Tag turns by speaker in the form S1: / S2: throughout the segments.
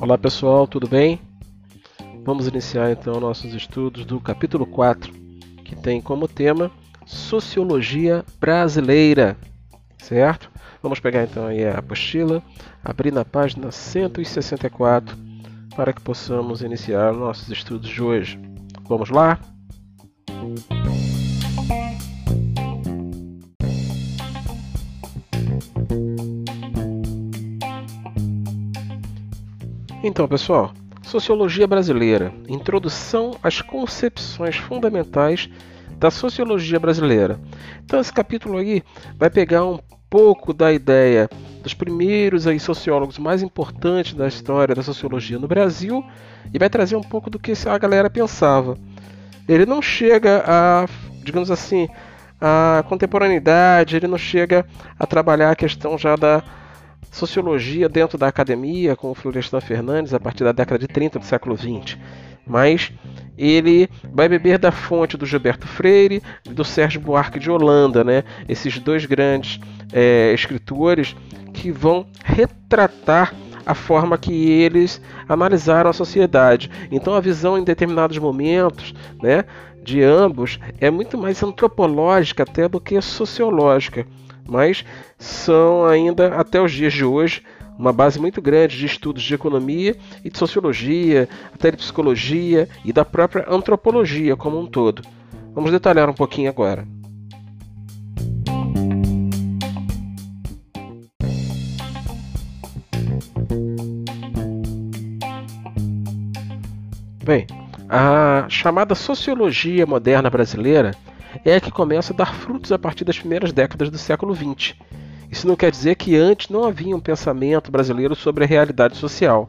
S1: Olá pessoal, tudo bem? Vamos iniciar então nossos estudos do capítulo 4, que tem como tema Sociologia Brasileira, certo? Vamos pegar então aí a apostila, abrir na página 164 para que possamos iniciar nossos estudos de hoje. Vamos lá? Então, pessoal, Sociologia Brasileira Introdução às concepções fundamentais da sociologia brasileira. Então, esse capítulo aí vai pegar um pouco da ideia dos primeiros aí, sociólogos mais importantes da história da sociologia no Brasil e vai trazer um pouco do que a galera pensava. Ele não chega a, digamos assim, a contemporaneidade, ele não chega a trabalhar a questão já da sociologia dentro da academia, com o Florestan Fernandes, a partir da década de 30 do século 20. Mas ele vai beber da fonte do Gilberto Freire e do Sérgio Buarque de Holanda, né? esses dois grandes é, escritores que vão retratar a forma que eles analisaram a sociedade. Então a visão em determinados momentos, né, de ambos é muito mais antropológica até do que sociológica mas são ainda até os dias de hoje uma base muito grande de estudos de economia e de sociologia, até de psicologia e da própria antropologia como um todo. Vamos detalhar um pouquinho agora. Bem, a chamada sociologia moderna brasileira é a que começa a dar frutos a partir das primeiras décadas do século XX. Isso não quer dizer que antes não havia um pensamento brasileiro sobre a realidade social.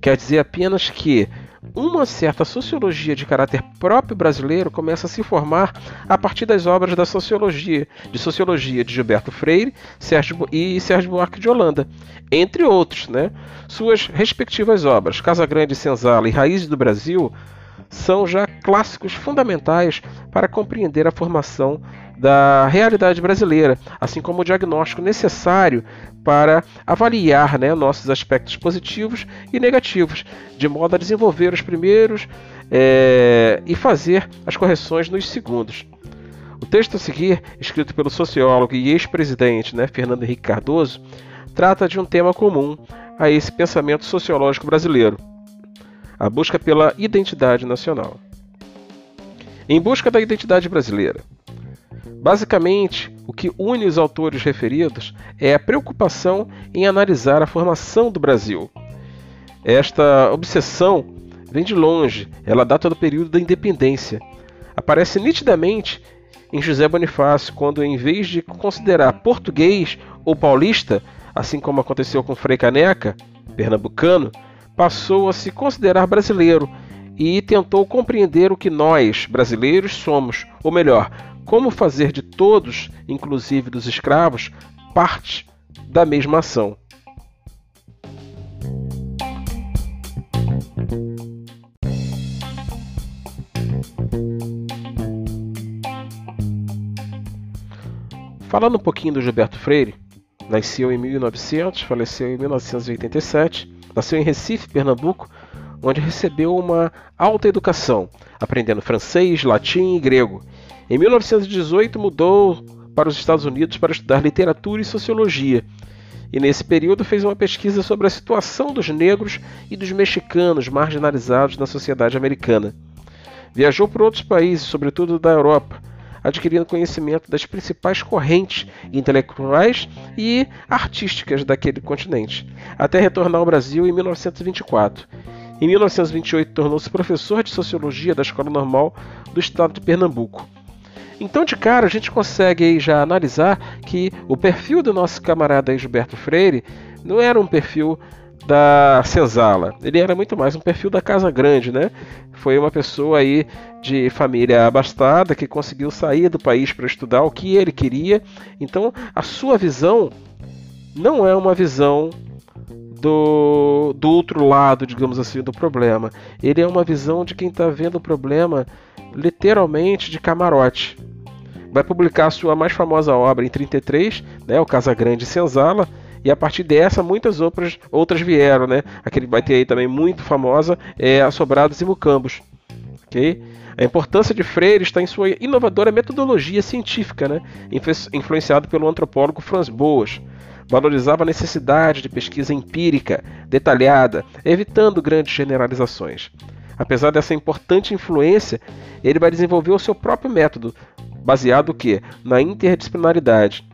S1: Quer dizer apenas que uma certa sociologia de caráter próprio brasileiro começa a se formar a partir das obras da sociologia, de sociologia de Gilberto Freire Sérgio, e Sérgio Buarque de Holanda, entre outros, né? Suas respectivas obras, Casa Grande, Senzala e Raízes do Brasil, são já clássicos fundamentais para compreender a formação da realidade brasileira, assim como o diagnóstico necessário para avaliar né, nossos aspectos positivos e negativos, de modo a desenvolver os primeiros é, e fazer as correções nos segundos. O texto a seguir, escrito pelo sociólogo e ex-presidente né, Fernando Henrique Cardoso, trata de um tema comum a esse pensamento sociológico brasileiro a busca pela identidade nacional. Em busca da identidade brasileira. Basicamente, o que une os autores referidos é a preocupação em analisar a formação do Brasil. Esta obsessão vem de longe, ela data do período da independência. Aparece nitidamente em José Bonifácio, quando, em vez de considerar português ou paulista, assim como aconteceu com Frei Caneca, pernambucano, passou a se considerar brasileiro e tentou compreender o que nós, brasileiros, somos, ou melhor, como fazer de todos, inclusive dos escravos, parte da mesma ação. Falando um pouquinho do Gilberto Freire, nasceu em 1900, faleceu em 1987 Nasceu em Recife, Pernambuco, onde recebeu uma alta educação, aprendendo francês, latim e grego. Em 1918 mudou para os Estados Unidos para estudar literatura e sociologia. E nesse período fez uma pesquisa sobre a situação dos negros e dos mexicanos marginalizados na sociedade americana. Viajou por outros países, sobretudo da Europa, adquirindo conhecimento das principais correntes intelectuais e artísticas daquele continente, até retornar ao Brasil em 1924. Em 1928, tornou-se professor de sociologia da Escola Normal do Estado de Pernambuco. Então, de cara, a gente consegue já analisar que o perfil do nosso camarada Gilberto Freire não era um perfil da Senzala. Ele era muito mais um perfil da Casa Grande, né? Foi uma pessoa aí de família abastada que conseguiu sair do país para estudar o que ele queria. Então, a sua visão não é uma visão do, do outro lado, digamos assim, do problema. Ele é uma visão de quem está vendo o problema literalmente de camarote. vai publicar sua mais famosa obra em 33, né, o Casa Grande Senzala, e a partir dessa muitas outras, outras vieram, né? Aquele vai ter aí também muito famosa é Assobrados e Mucambos, ok? A importância de Freire está em sua inovadora metodologia científica, né? influenciado pelo antropólogo Franz Boas. Valorizava a necessidade de pesquisa empírica, detalhada, evitando grandes generalizações. Apesar dessa importante influência, ele vai desenvolver o seu próprio método, baseado que na interdisciplinaridade,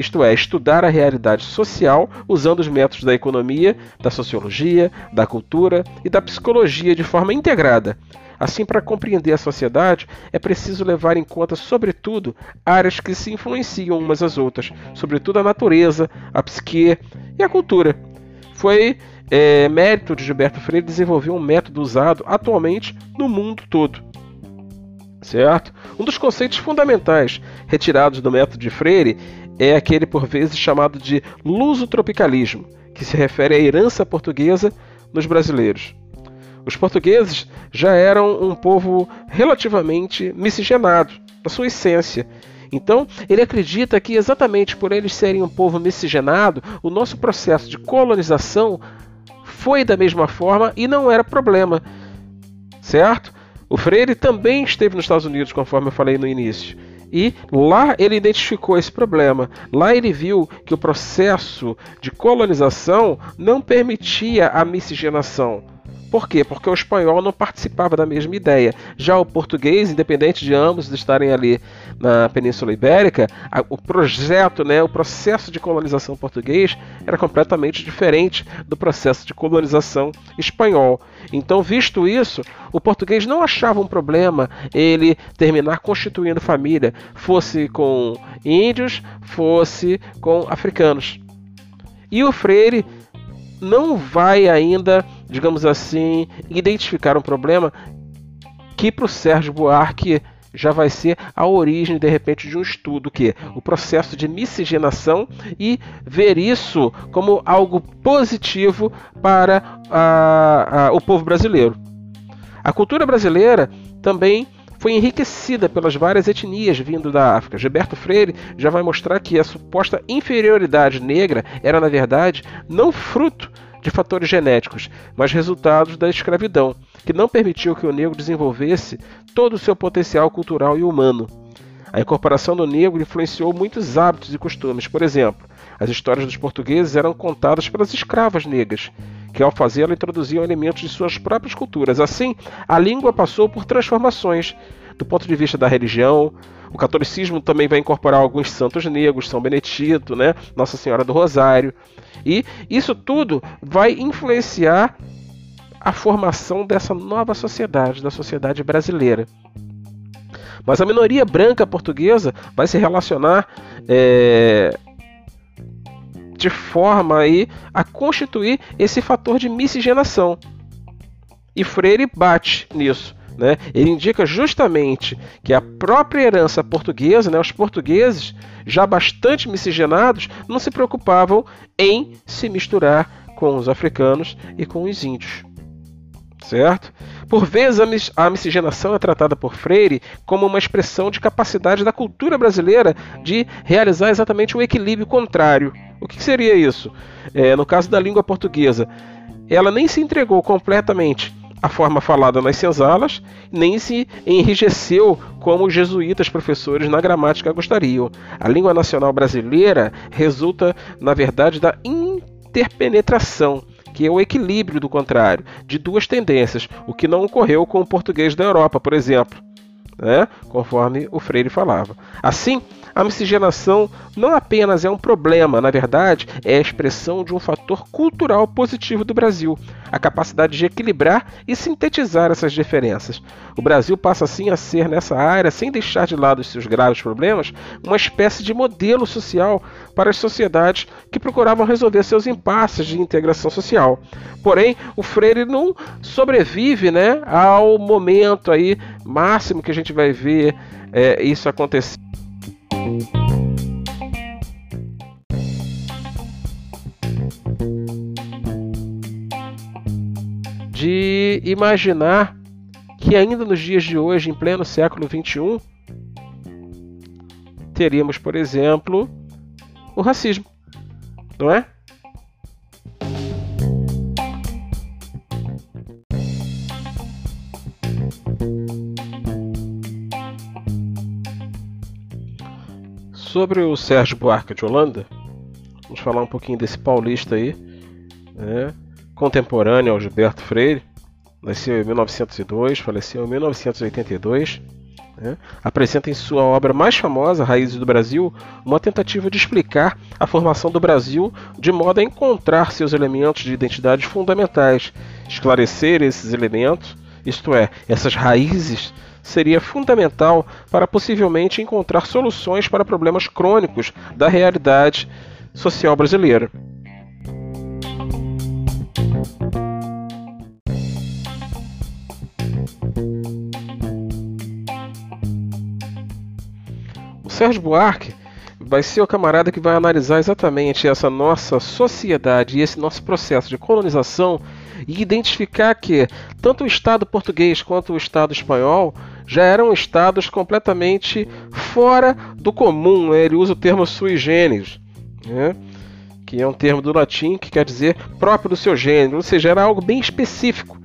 S1: isto é, estudar a realidade social usando os métodos da economia, da sociologia, da cultura e da psicologia de forma integrada. Assim, para compreender a sociedade, é preciso levar em conta, sobretudo, áreas que se influenciam umas às outras, sobretudo a natureza, a psique e a cultura. Foi é, mérito de Gilberto Freire desenvolver um método usado atualmente no mundo todo. Certo? Um dos conceitos fundamentais retirados do método de Freire é aquele por vezes chamado de luso-tropicalismo, que se refere à herança portuguesa nos brasileiros. Os portugueses já eram um povo relativamente miscigenado, na sua essência. Então, ele acredita que exatamente por eles serem um povo miscigenado, o nosso processo de colonização foi da mesma forma e não era problema. Certo? O Freire também esteve nos Estados Unidos, conforme eu falei no início. E lá ele identificou esse problema. Lá ele viu que o processo de colonização não permitia a miscigenação. Por quê? Porque o espanhol não participava da mesma ideia. Já o português, independente de ambos estarem ali na Península Ibérica, a, o projeto, né, o processo de colonização português era completamente diferente do processo de colonização espanhol. Então, visto isso, o português não achava um problema ele terminar constituindo família, fosse com índios, fosse com africanos. E o Freire não vai ainda, digamos assim, identificar um problema que para o Sérgio Buarque já vai ser a origem, de repente, de um estudo, que é o processo de miscigenação e ver isso como algo positivo para a, a, o povo brasileiro. A cultura brasileira também foi enriquecida pelas várias etnias vindo da África. Gilberto Freire já vai mostrar que a suposta inferioridade negra era, na verdade, não fruto de fatores genéticos, mas resultados da escravidão, que não permitiu que o negro desenvolvesse todo o seu potencial cultural e humano. A incorporação do negro influenciou muitos hábitos e costumes. Por exemplo, as histórias dos portugueses eram contadas pelas escravas negras, que ao fazê-la introduziam elementos de suas próprias culturas. Assim, a língua passou por transformações do ponto de vista da religião. O catolicismo também vai incorporar alguns santos negros, São Benedito, né? Nossa Senhora do Rosário. E isso tudo vai influenciar a formação dessa nova sociedade, da sociedade brasileira. Mas a minoria branca portuguesa vai se relacionar é, de forma aí a constituir esse fator de miscigenação. E Freire bate nisso. Né? Ele indica justamente que a própria herança portuguesa, né, os portugueses, já bastante miscigenados, não se preocupavam em se misturar com os africanos e com os índios certo? Por vezes a miscigenação é tratada por Freire como uma expressão de capacidade da cultura brasileira de realizar exatamente o equilíbrio contrário. O que seria isso? É, no caso da língua portuguesa, ela nem se entregou completamente à forma falada nas senzalas, nem se enrijeceu como os jesuítas professores na gramática gostariam. A língua nacional brasileira resulta, na verdade, da interpenetração que é o equilíbrio do contrário, de duas tendências, o que não ocorreu com o português da Europa, por exemplo, né? conforme o Freire falava. Assim, a miscigenação não apenas é um problema, na verdade, é a expressão de um fator cultural positivo do Brasil, a capacidade de equilibrar e sintetizar essas diferenças. O Brasil passa assim a ser, nessa área, sem deixar de lado os seus graves problemas, uma espécie de modelo social para as sociedades que procuravam resolver seus impasses de integração social. Porém, o Freire não sobrevive né, ao momento aí máximo que a gente vai ver é, isso acontecer. De imaginar que ainda nos dias de hoje, em pleno século XXI, teríamos, por exemplo, o racismo, não é? Sobre o Sérgio Buarque de Holanda, vamos falar um pouquinho desse paulista aí, né? contemporâneo ao Gilberto Freire, nasceu em 1902, faleceu em 1982. Né? Apresenta em sua obra mais famosa, Raízes do Brasil, uma tentativa de explicar a formação do Brasil de modo a encontrar seus elementos de identidade fundamentais, esclarecer esses elementos, isto é, essas raízes seria fundamental para possivelmente encontrar soluções para problemas crônicos da realidade social brasileira. O Sérgio Buarque vai ser o camarada que vai analisar exatamente essa nossa sociedade e esse nosso processo de colonização e identificar que tanto o Estado português quanto o Estado espanhol já eram estados completamente fora do comum. Né? Ele usa o termo sui generis, né? que é um termo do latim que quer dizer próprio do seu gênero, ou seja, era algo bem específico,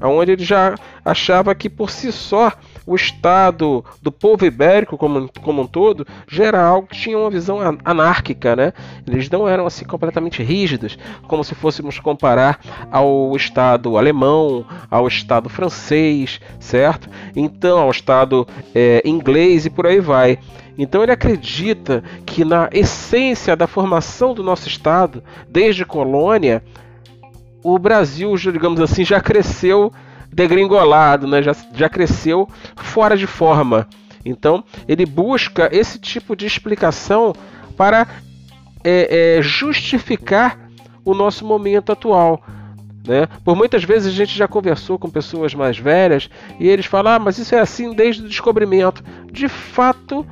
S1: onde ele já achava que por si só o Estado do povo ibérico como, como um todo já algo que tinha uma visão anárquica, né? Eles não eram assim completamente rígidos, como se fôssemos comparar ao Estado alemão, ao Estado francês, certo? Então, ao Estado é, inglês e por aí vai. Então ele acredita que na essência da formação do nosso Estado, desde colônia, o Brasil, digamos assim, já cresceu degringolado, né? já, já cresceu fora de forma. Então, ele busca esse tipo de explicação para é, é, justificar o nosso momento atual. Né? Por muitas vezes a gente já conversou com pessoas mais velhas e eles falam: ah, mas isso é assim desde o descobrimento. De fato,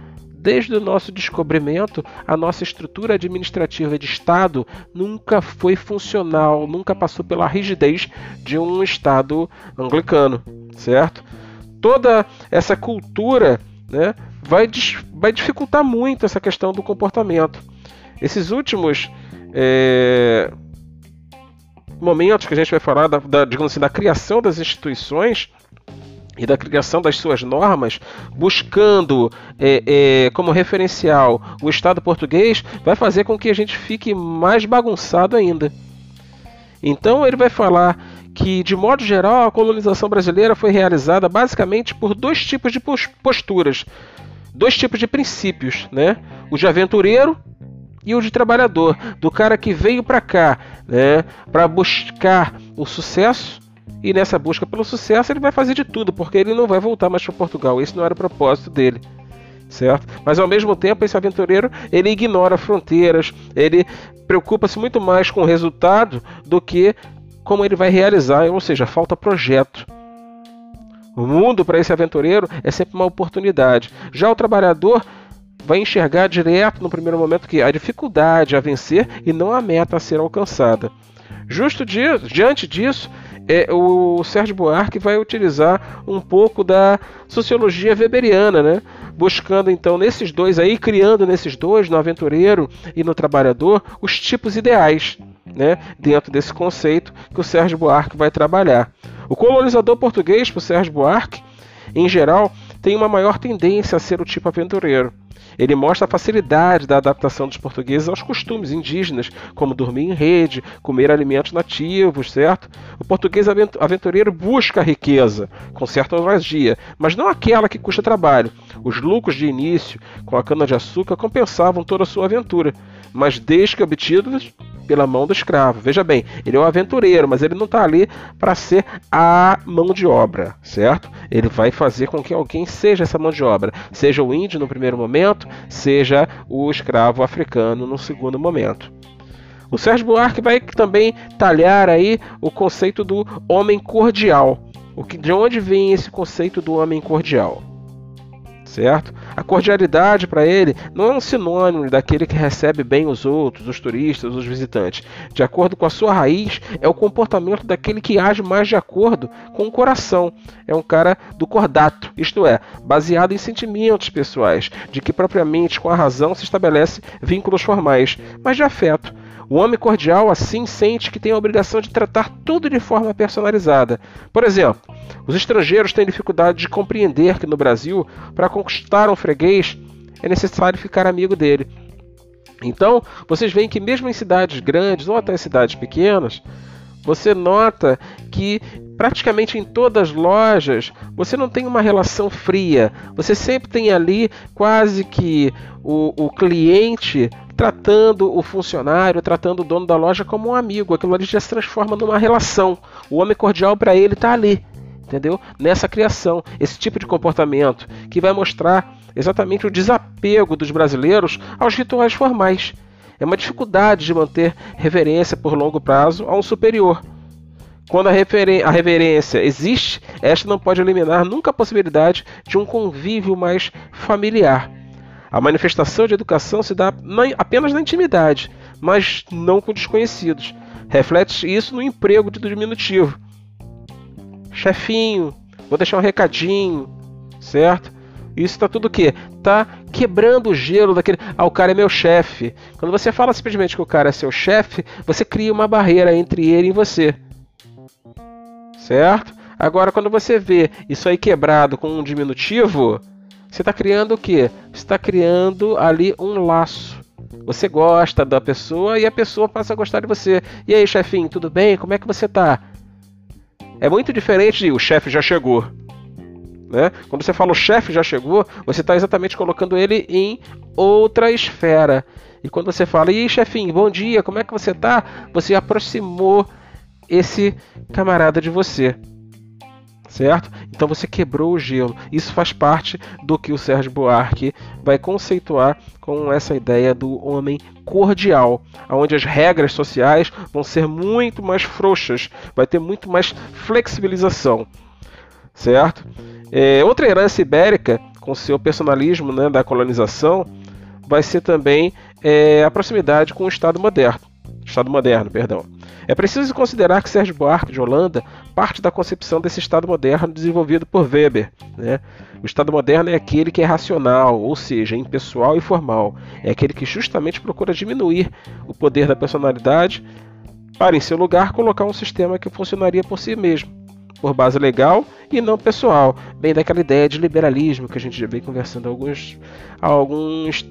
S1: Desde o nosso descobrimento, a nossa estrutura administrativa de Estado nunca foi funcional, nunca passou pela rigidez de um Estado anglicano, certo? Toda essa cultura né, vai, vai dificultar muito essa questão do comportamento. Esses últimos é, momentos que a gente vai falar da, da, digamos assim, da criação das instituições e da criação das suas normas, buscando é, é, como referencial o Estado português, vai fazer com que a gente fique mais bagunçado ainda. Então ele vai falar que, de modo geral, a colonização brasileira foi realizada basicamente por dois tipos de posturas, dois tipos de princípios, né? O de aventureiro e o de trabalhador, do cara que veio para cá, né, para buscar o sucesso e nessa busca pelo sucesso ele vai fazer de tudo, porque ele não vai voltar mais para Portugal. Esse não era o propósito dele. Certo? Mas ao mesmo tempo, esse aventureiro ele ignora fronteiras, ele preocupa-se muito mais com o resultado do que como ele vai realizar, ou seja, falta projeto. O mundo para esse aventureiro é sempre uma oportunidade. Já o trabalhador vai enxergar direto no primeiro momento que a dificuldade a vencer e não a meta a ser alcançada. Justo diante disso, é, o Sérgio Buarque vai utilizar um pouco da sociologia weberiana, né? buscando então nesses dois aí, criando nesses dois, no aventureiro e no trabalhador, os tipos ideais, né? dentro desse conceito que o Sérgio Buarque vai trabalhar. O colonizador português, para o Sérgio Buarque, em geral, tem uma maior tendência a ser o tipo aventureiro. Ele mostra a facilidade da adaptação dos portugueses aos costumes indígenas, como dormir em rede, comer alimentos nativos, certo? O português aventureiro busca a riqueza, com certa ousadia, mas não aquela que custa trabalho. Os lucros de início com a cana-de-açúcar compensavam toda a sua aventura, mas desde que obtidos pela mão do escravo. Veja bem, ele é um aventureiro, mas ele não está ali para ser a mão de obra, certo? Ele vai fazer com que alguém seja essa mão de obra, seja o índio no primeiro momento, seja o escravo africano no segundo momento. O Sérgio Buarque vai também talhar aí o conceito do homem cordial. O que, de onde vem esse conceito do homem cordial? Certo? A cordialidade para ele não é um sinônimo daquele que recebe bem os outros, os turistas, os visitantes. De acordo com a sua raiz, é o comportamento daquele que age mais de acordo com o coração. É um cara do cordato, isto é, baseado em sentimentos pessoais, de que propriamente com a razão se estabelece vínculos formais, mas de afeto. O homem cordial assim sente que tem a obrigação de tratar tudo de forma personalizada. Por exemplo, os estrangeiros têm dificuldade de compreender que no Brasil, para conquistar um freguês, é necessário ficar amigo dele. Então, vocês veem que mesmo em cidades grandes ou até em cidades pequenas, você nota que praticamente em todas as lojas você não tem uma relação fria. Você sempre tem ali quase que o, o cliente tratando o funcionário, tratando o dono da loja como um amigo. Aquilo ali já se transforma numa relação. O homem cordial para ele está ali entendeu? Nessa criação, esse tipo de comportamento que vai mostrar exatamente o desapego dos brasileiros aos rituais formais. É uma dificuldade de manter reverência por longo prazo a um superior. Quando a, a reverência existe, esta não pode eliminar nunca a possibilidade de um convívio mais familiar. A manifestação de educação se dá apenas na intimidade, mas não com desconhecidos. Reflete isso no emprego de diminutivo chefinho, vou deixar um recadinho, certo? Isso tá tudo o quê? Tá quebrando o gelo daquele. Ah, o cara é meu chefe. Quando você fala simplesmente que o cara é seu chefe, você cria uma barreira entre ele e você. Certo? Agora, quando você vê isso aí quebrado com um diminutivo, você está criando o quê? Você está criando ali um laço. Você gosta da pessoa e a pessoa passa a gostar de você. E aí, chefinho, tudo bem? Como é que você tá? É muito diferente de o chefe já chegou. Né? Quando você fala o chefe já chegou, você está exatamente colocando ele em outra esfera. E quando você fala, e chefinho, bom dia, como é que você está? Você aproximou esse camarada de você certo? Então você quebrou o gelo. Isso faz parte do que o Sérgio Buarque vai conceituar com essa ideia do homem cordial, onde as regras sociais vão ser muito mais frouxas, vai ter muito mais flexibilização, certo? É, outra herança ibérica, com seu personalismo né, da colonização, vai ser também é, a proximidade com o Estado moderno. Estado moderno, perdão. É preciso considerar que Sérgio Buarque de Holanda parte da concepção desse Estado moderno desenvolvido por Weber. Né? O Estado moderno é aquele que é racional, ou seja, impessoal e formal. É aquele que justamente procura diminuir o poder da personalidade para, em seu lugar, colocar um sistema que funcionaria por si mesmo, por base legal e não pessoal, bem daquela ideia de liberalismo que a gente já vem conversando há alguns, há alguns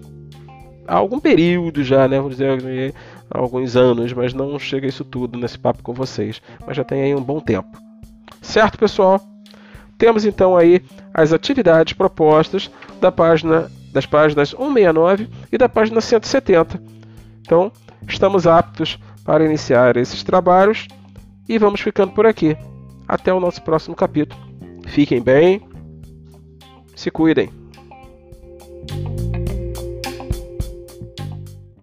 S1: há algum período já, né? Vamos dizer há alguns anos, mas não chega isso tudo nesse papo com vocês. Mas já tem aí um bom tempo. Certo, pessoal? Temos então aí as atividades propostas da página das páginas 169 e da página 170. Então, estamos aptos para iniciar esses trabalhos e vamos ficando por aqui. Até o nosso próximo capítulo. Fiquem bem, se cuidem.